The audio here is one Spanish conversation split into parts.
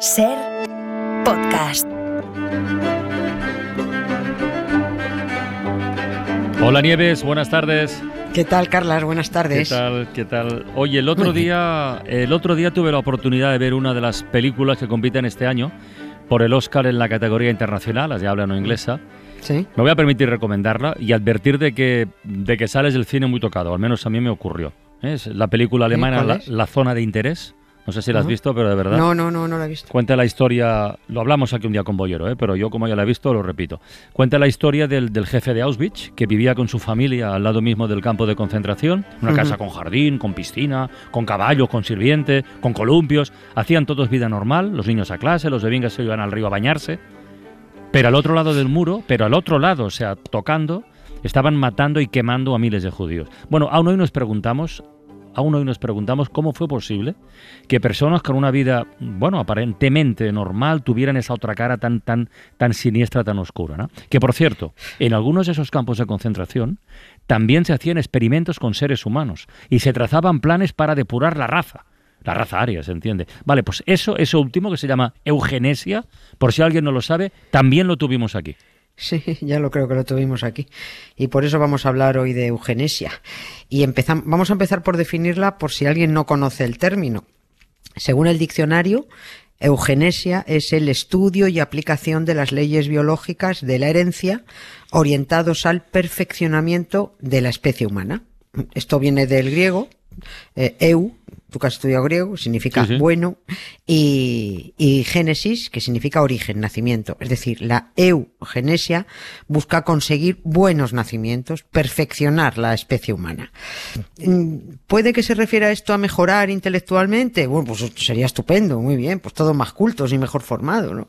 Ser podcast. Hola Nieves, buenas tardes. ¿Qué tal, Carlas? Buenas tardes. ¿Qué tal? ¿Qué tal? Oye, el otro día, el otro día tuve la oportunidad de ver una de las películas que compiten este año por el Oscar en la categoría internacional, las de habla no inglesa. Sí. Me voy a permitir recomendarla y advertir de que, de que sales del cine muy tocado, al menos a mí me ocurrió. Es la película alemana ¿cuál la, es? La Zona de Interés. No sé si la has visto, pero de verdad. No, no, no, no la he visto. Cuenta la historia, lo hablamos aquí un día con Boyero, ¿eh? pero yo como ya la he visto lo repito. Cuenta la historia del, del jefe de Auschwitz que vivía con su familia al lado mismo del campo de concentración, una casa con jardín, con piscina, con caballos, con sirviente, con columpios. Hacían todos vida normal, los niños a clase, los de Vingas se iban al río a bañarse. Pero al otro lado del muro, pero al otro lado, o sea, tocando, estaban matando y quemando a miles de judíos. Bueno, aún hoy nos preguntamos, aún hoy nos preguntamos cómo fue posible que personas con una vida, bueno, aparentemente normal tuvieran esa otra cara tan tan tan siniestra, tan oscura, ¿no? Que por cierto, en algunos de esos campos de concentración también se hacían experimentos con seres humanos y se trazaban planes para depurar la raza. La raza aria, se entiende. Vale, pues eso, eso último que se llama eugenesia, por si alguien no lo sabe, también lo tuvimos aquí. Sí, ya lo creo que lo tuvimos aquí. Y por eso vamos a hablar hoy de eugenesia. Y empezam- vamos a empezar por definirla por si alguien no conoce el término. Según el diccionario, eugenesia es el estudio y aplicación de las leyes biológicas de la herencia orientados al perfeccionamiento de la especie humana. Esto viene del griego, eh, eu, tú que has estudiado griego, significa Sí, sí. bueno, y, y génesis, que significa origen, nacimiento. Es decir, la eugenesia busca conseguir buenos nacimientos, perfeccionar la especie humana. Mm, ¿Puede que se refiera esto a mejorar intelectualmente? Bueno, pues sería estupendo, muy bien, pues todos más cultos y mejor formados, ¿no?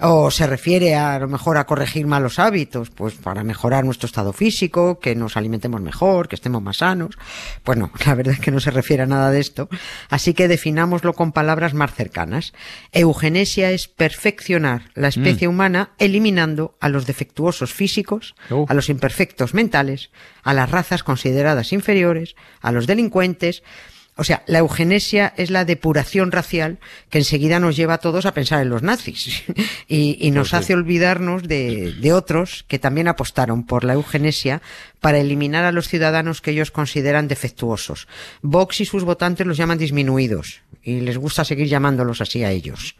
O se refiere a, a lo mejor a corregir malos hábitos, pues para mejorar nuestro estado físico, que nos alimentemos mejor, que estemos más sanos. Pues no, la verdad es que no se refiere a nada de esto. Así que definámoslo con palabras más cercanas. Eugenesia es perfeccionar la especie humana eliminando a los defectuosos físicos, Oh. a los imperfectos mentales, a las razas consideradas inferiores, a los delincuentes. O sea, la eugenesia es la depuración racial que enseguida nos lleva a todos a pensar en los nazis y, y nos sí. hace olvidarnos de, de otros que también apostaron por la eugenesia para eliminar a los ciudadanos que ellos consideran defectuosos. Vox y sus votantes los llaman disminuidos y les gusta seguir llamándolos así a ellos.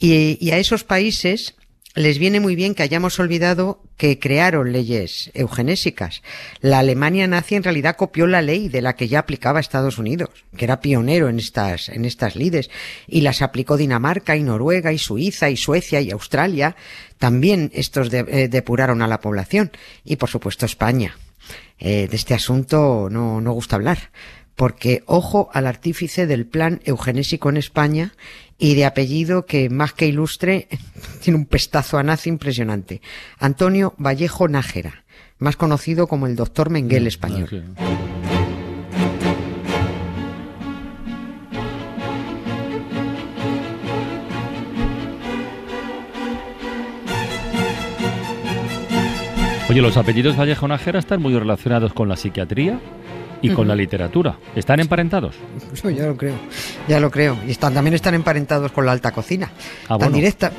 Y, y a esos países les viene muy bien que hayamos olvidado que crearon leyes eugenésicas. La Alemania nazi en realidad copió la ley de la que ya aplicaba Estados Unidos, que era pionero en estas, en estas lides, y las aplicó Dinamarca y Noruega y Suiza y Suecia y Australia. También estos de- eh, depuraron a la población. Y por supuesto España. Eh, de este asunto no, no gusta hablar. Porque ojo al artífice del plan eugenésico en España y de apellido que más que ilustre tiene un pestazo a nazi impresionante. Antonio Vallejo Nájera, más conocido como el doctor Menguel español. Sí. Oye, los apellidos Vallejo Nájera están muy relacionados con la psiquiatría y con la literatura. ¿Están emparentados? Yo ya lo creo, ya lo creo. Y están, también están emparentados con la alta cocina. Ah, bueno. directa-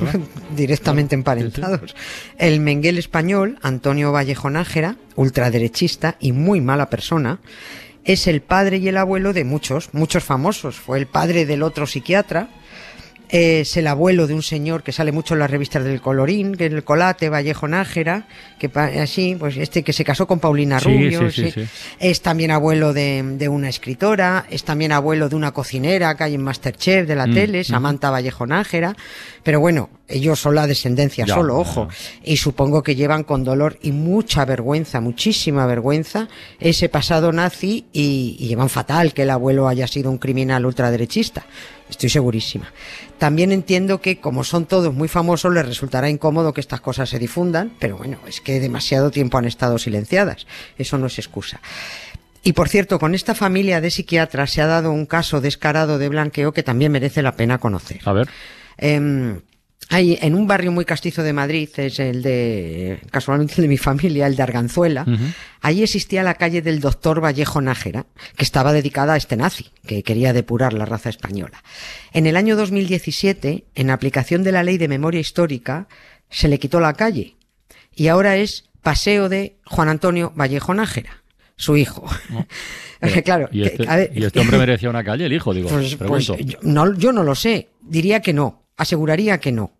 directamente emparentados. El Menguel español, Antonio Vallejo Nájera, ultraderechista y muy mala persona, es el padre y el abuelo de muchos, muchos famosos. Fue el padre del otro psiquiatra, es el abuelo de un señor que sale mucho en las revistas del Colorín, que es el Colate, Vallejo Nájera, que así, pues este que se casó con Paulina Sí, Rubio, sí, sí, es también abuelo de, de una escritora, es también abuelo de una cocinera que hay en Masterchef de la Mm, tele, Samantha Vallejo Nájera, pero bueno, ellos son la descendencia Ya, solo, ojo, ya. y supongo que llevan con dolor y mucha vergüenza, muchísima vergüenza, ese pasado nazi y, y llevan fatal que el abuelo haya sido un criminal ultraderechista. Estoy segurísima. También entiendo que como son todos muy famosos les resultará incómodo que estas cosas se difundan, pero bueno, es que demasiado tiempo han estado silenciadas. Eso no es excusa. Y por cierto, con esta familia de psiquiatras se ha dado un caso descarado de blanqueo que también merece la pena conocer. A ver. Em, hay en un barrio muy castizo de Madrid, es el de, casualmente el de mi familia, el de Arganzuela, allí existía la calle del doctor Vallejo Nájera, que estaba dedicada a este nazi, que quería depurar la raza española. En el año 2017, en aplicación de la ley de memoria histórica, se le quitó la calle, y ahora es Paseo de Juan Antonio Vallejo Nájera, su hijo. claro, ¿Y este, que- a ver, y este hombre merecía una calle, el hijo, digo. pues, pues, pregunto. yo, no, yo no lo sé. Diría que no. Aseguraría que no.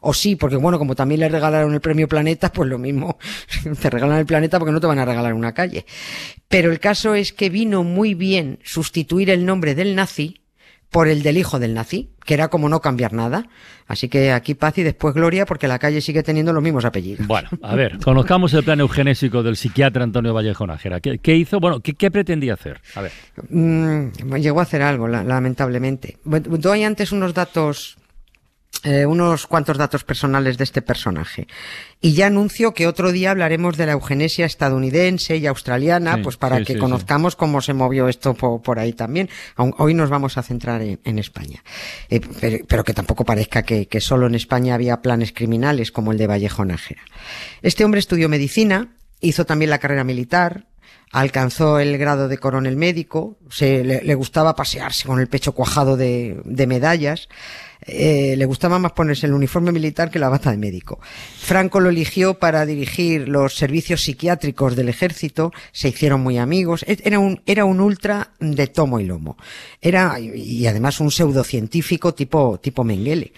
O sí, porque bueno, como también le regalaron el premio Planeta, pues lo mismo. Te regalan el planeta porque no te van a regalar una calle. Pero el caso es que vino muy bien sustituir el nombre del nazi por el del hijo del nazi, que era como no cambiar nada. Así que aquí paz y después gloria, porque la calle sigue teniendo los mismos apellidos. Bueno, a ver, conozcamos el plan eugenésico del psiquiatra Antonio Vallejo Nájera. ¿Qué, qué hizo? Bueno, ¿qué, qué pretendía hacer? A ver. Mm, llegó a hacer algo, la- lamentablemente. Doy antes unos datos, eh, unos cuantos datos personales de este personaje. Y ya anuncio que otro día hablaremos de la eugenesia estadounidense y australiana, Sí, pues para sí, que sí, conozcamos cómo se movió esto po- por, ahí también. Aun- Hoy nos vamos a centrar en, en España. Eh, pero, pero que tampoco parezca que, que solo en España había planes criminales como el de Vallejo Nájera. Este hombre estudió medicina, hizo también la carrera militar, alcanzó el grado de coronel médico, se, le, le gustaba pasearse con el pecho cuajado de, de medallas, eh, le gustaba más ponerse el uniforme militar que la bata de médico. Franco lo eligió para dirigir los servicios psiquiátricos del ejército, se hicieron muy amigos, E- era un, ultra de tomo y lomo. Era, y además un pseudocientífico tipo, tipo Mengele.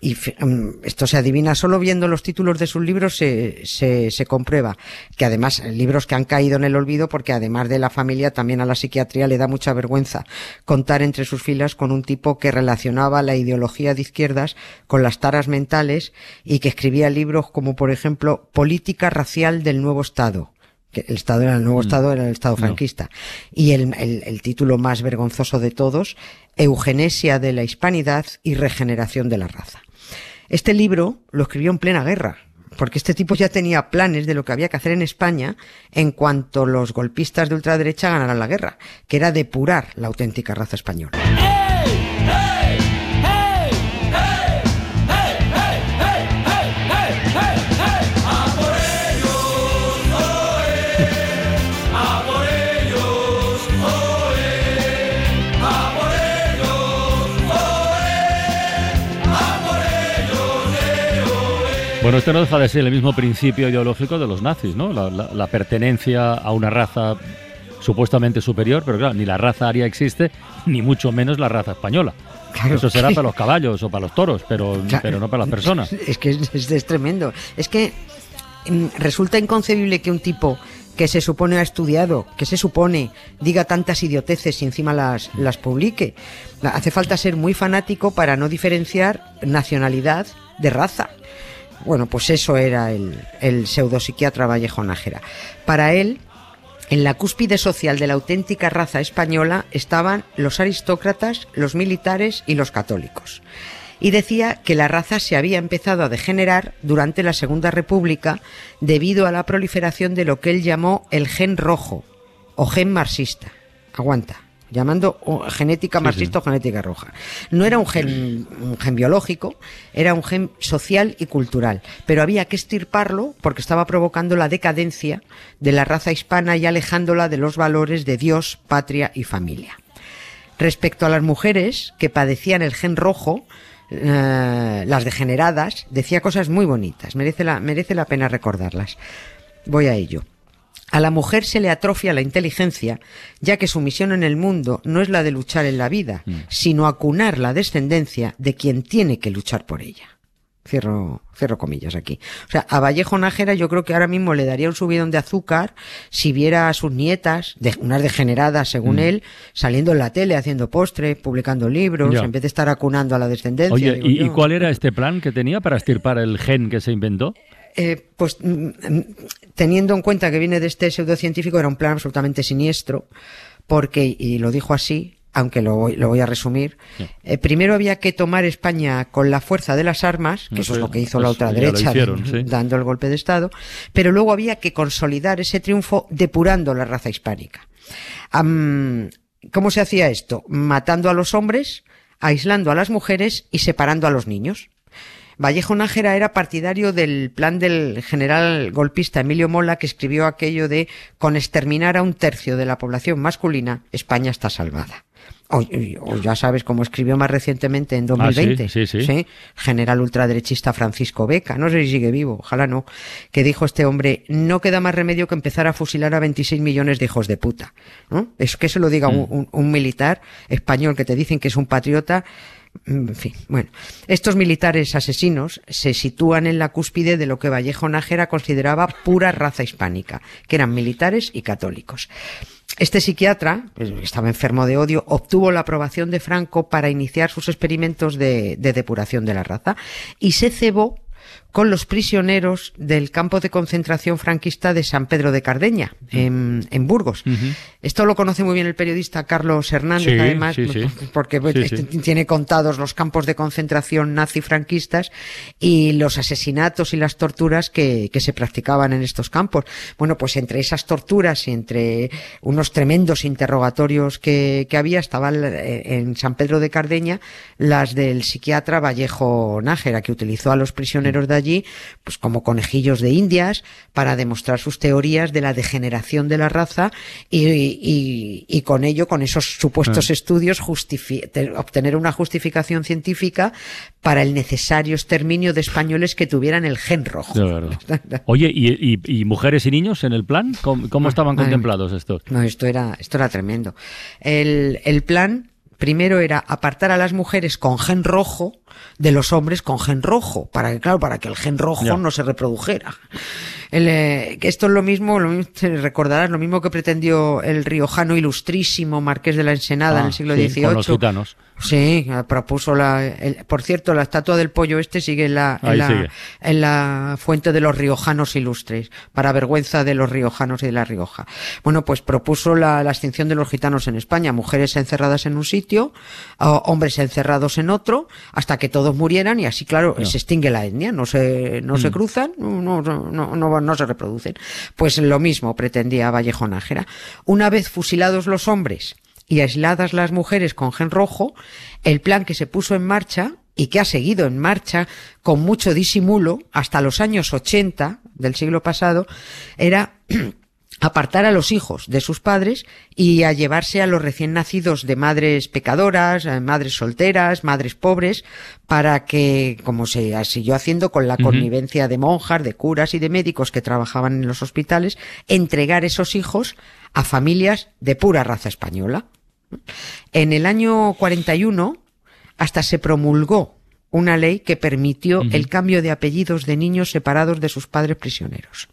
Y mm, esto se adivina solo viendo los títulos de sus libros se, se, comprueba que además libros que han caído en el olvido porque además de la familia también a la psiquiatría le da mucha vergüenza contar entre sus filas con un tipo que relacionaba la ideología de izquierdas con las taras mentales y que escribía libros como por ejemplo Política racial del nuevo Estado que el Estado era el nuevo Estado, era el Estado No. franquista. Y el, el- el título más vergonzoso de todos, Eugenesia de la Hispanidad y Regeneración de la Raza. Este libro lo escribió en plena guerra, porque este tipo ya tenía planes de lo que había que hacer en España en cuanto los golpistas de ultraderecha ganaran la guerra, que era depurar la auténtica raza española. Bueno, esto no deja de ser el mismo principio ideológico de los nazis, ¿no? La, la- la pertenencia a una raza supuestamente superior, pero claro, ni la raza aria existe, ni mucho menos la raza española. Claro, Eso será para los caballos o para los toros, pero, Claro. pero no para las personas. Es que es, es- es tremendo. Es que mm, resulta inconcebible que un tipo que se supone ha estudiado, que se supone diga tantas idioteces y encima las, las publique. Hace falta ser muy fanático para no diferenciar nacionalidad de raza. Bueno, pues eso era el, el pseudopsiquiatra Vallejo Nájera. Para él, en la cúspide social de la auténtica raza española estaban los aristócratas, los militares y los católicos. Y decía que la raza se había empezado a degenerar durante la Segunda República debido a la proliferación de lo que él llamó el gen rojo o gen marxista. Aguanta. Llamando genética Sí, marxista o genética roja. No era un gen, un gen biológico, era un gen social y cultural. Pero había que estirparlo porque estaba provocando la decadencia de la raza hispana y alejándola de los valores de Dios, patria y familia. Respecto a las mujeres que padecían el gen rojo, eh, las degeneradas, decía cosas muy bonitas. Merece la, merece la pena recordarlas. Voy a ello. A la mujer se le atrofia la inteligencia, ya que su misión en el mundo no es la de luchar en la vida, sino acunar la descendencia de quien tiene que luchar por ella. Cierro, cierro comillas aquí. O sea, a Vallejo Nájera yo creo que ahora mismo le daría un subidón de azúcar si viera a sus nietas, de, unas degeneradas según él, saliendo en la tele haciendo postre, publicando libros, en vez de estar acunando a la descendencia. Oye, ¿y, y cuál era este plan que tenía para estirpar el gen que se inventó? Eh, pues mm, mm, teniendo en cuenta que viene de este pseudocientífico, era un plan absolutamente siniestro, porque, y lo dijo así, aunque lo voy, lo voy a resumir, eh, primero había que tomar España con la fuerza de las armas, que No eso es lo que hizo la pues ultraderecha, hicieron, sí. dando el golpe de Estado, pero luego había que consolidar ese triunfo depurando la raza hispánica. ¿Cómo se hacía esto? Matando a los hombres, aislando a las mujeres y separando a los niños. Vallejo Nájera era partidario del plan del general golpista Emilio Mola que escribió aquello de con exterminar a un tercio de la población masculina, España está salvada. O, ya sabes, como escribió más recientemente en 2020, ah, sí, sí, sí. general ultraderechista Francisco Beca, no sé si sigue vivo, ojalá no, que dijo este hombre, no queda más remedio que empezar a fusilar a 26 millones de hijos de puta. ¿no? Es que se lo diga un, Mm. un militar español que te dicen que es un patriota, en fin, bueno, estos militares asesinos se sitúan en la cúspide de lo que Vallejo Nájera consideraba pura raza hispánica, que eran militares y católicos. Este psiquiatra, pues, estaba enfermo de odio, obtuvo la aprobación de Franco para iniciar sus experimentos de depuración de la raza y se cebó con los prisioneros del campo de concentración franquista de San Pedro de Cardeña, en, en Burgos. Esto lo conoce muy bien el periodista Carlos Hernández, Sí, además, sí, sí. porque pues, Sí, este, tiene contados los campos de concentración nazi-franquistas y los asesinatos y las torturas que, que se practicaban en estos campos. Bueno, pues entre esas torturas y entre unos tremendos interrogatorios que, que había, estaban eh, en San Pedro de Cardeña las del psiquiatra Vallejo Nájera, que utilizó a los prisioneros de allí pues como conejillos de indias para demostrar sus teorías de la degeneración de la raza y, y- y con ello, con esos supuestos Ah. estudios, obtener una justificación científica para el necesario exterminio de españoles que tuvieran el gen rojo. Oye, ¿y, mujeres y niños en el plan? ¿Cómo, cómo estaban contemplados estos? No, esto era, esto era tremendo. El, el plan primero era apartar a las mujeres con gen rojo de los hombres con gen rojo, para que, claro, para que el gen rojo no se reprodujera. El, eh, que esto es lo mismo, lo mismo, te recordarás, lo mismo que pretendió el riojano ilustrísimo Marqués de la Ensenada en Ah, el siglo sí, XVIII. Con los gitanos. Sí, propuso la. el- por cierto, la estatua del pollo este sigue en la, en la, sigue. en la fuente de los riojanos ilustres, para vergüenza de los riojanos y de la Rioja. Bueno, pues propuso la, la extinción de los gitanos en España, mujeres encerradas en un sitio, hombres encerrados en otro, hasta que todos murieran y así, claro, se extingue la etnia, no se, no se Mm. cruzan, no, no, no, no, no se reproducen. Pues lo mismo pretendía Vallejo Nájera. Una vez fusilados los hombres y aisladas las mujeres con gen rojo, el plan que se puso en marcha y que ha seguido en marcha con mucho disimulo hasta los años 80 del siglo pasado era apartar a los hijos de sus padres y a llevarse a los recién nacidos de madres pecadoras, eh, madres solteras, madres pobres, para que, como se siguió haciendo con la connivencia de monjas, de curas y de médicos que trabajaban en los hospitales, entregar esos hijos a familias de pura raza española. En el año 41 hasta se promulgó una ley que permitió el cambio de apellidos de niños separados de sus padres prisioneros.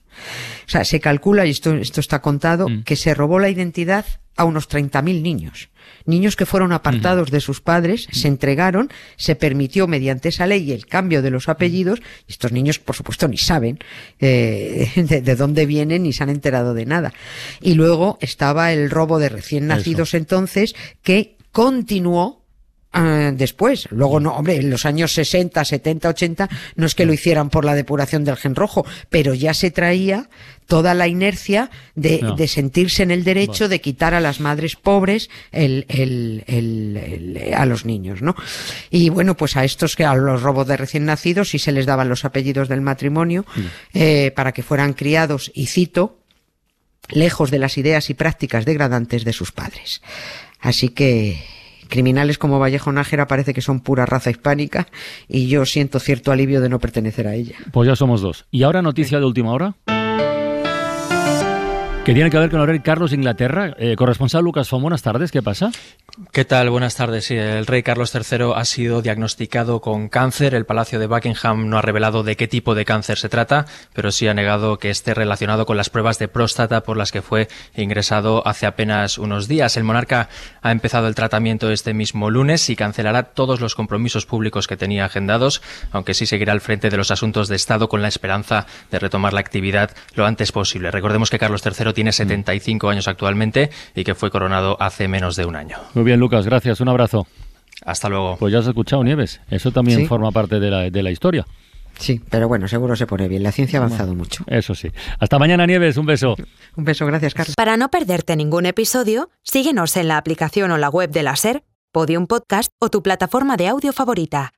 O sea, se calcula, y esto, esto está contado, Mm. que se robó la identidad a unos 30.000 niños. Niños que fueron apartados de sus padres, se entregaron, se permitió mediante esa ley el cambio de los apellidos, y estos niños, por supuesto, ni saben eh, de, de dónde vienen ni se han enterado de nada. Y luego estaba el robo de recién nacidos entonces, que continuó Ah, después. Luego, no, hombre, en los años 60, 70, 80, no es que lo hicieran por la depuración del gen rojo, pero ya se traía toda la inercia de, No. de sentirse en el derecho Bueno. de quitar a las madres pobres el, el- el- el- a los niños, ¿no? Y bueno, pues a estos que a los robos de recién nacidos sí se les daban los apellidos del matrimonio eh, para que fueran criados, y cito, lejos de las ideas y prácticas degradantes de sus padres. Así que criminales como Vallejo Nájera parece que son pura raza hispánica y yo siento cierto alivio de no pertenecer a ella. Pues ya somos dos. ¿Y ahora noticia de última hora? Que tiene que ver con el rey Carlos de Inglaterra. Eh, corresponsal Lucas Fon, buenas tardes. ¿Qué pasa? ¿Qué tal? Buenas tardes. Sí, el rey Carlos III ha sido diagnosticado con cáncer. El Palacio de Buckingham no ha revelado de qué tipo de cáncer se trata, pero sí ha negado que esté relacionado con las pruebas de próstata por las que fue ingresado hace apenas unos días. El monarca ha empezado el tratamiento este mismo lunes y cancelará todos los compromisos públicos que tenía agendados, aunque sí seguirá al frente de los asuntos de Estado con la esperanza de retomar la actividad lo antes posible. Recordemos que Carlos III tiene 75 años actualmente y que fue coronado hace menos de un año. Muy bien, Lucas, gracias. Un abrazo. Hasta luego. Pues ya has escuchado, Nieves. Eso también Sí. forma parte de la, de la historia. Sí, pero bueno, seguro se pone bien. La ciencia ha avanzado mucho. Eso sí. Hasta mañana, Nieves. Un beso. Un beso, gracias, Carlos. Para no perderte ningún episodio, síguenos en la aplicación o la web de la SER, Podium Podcast o tu plataforma de audio favorita.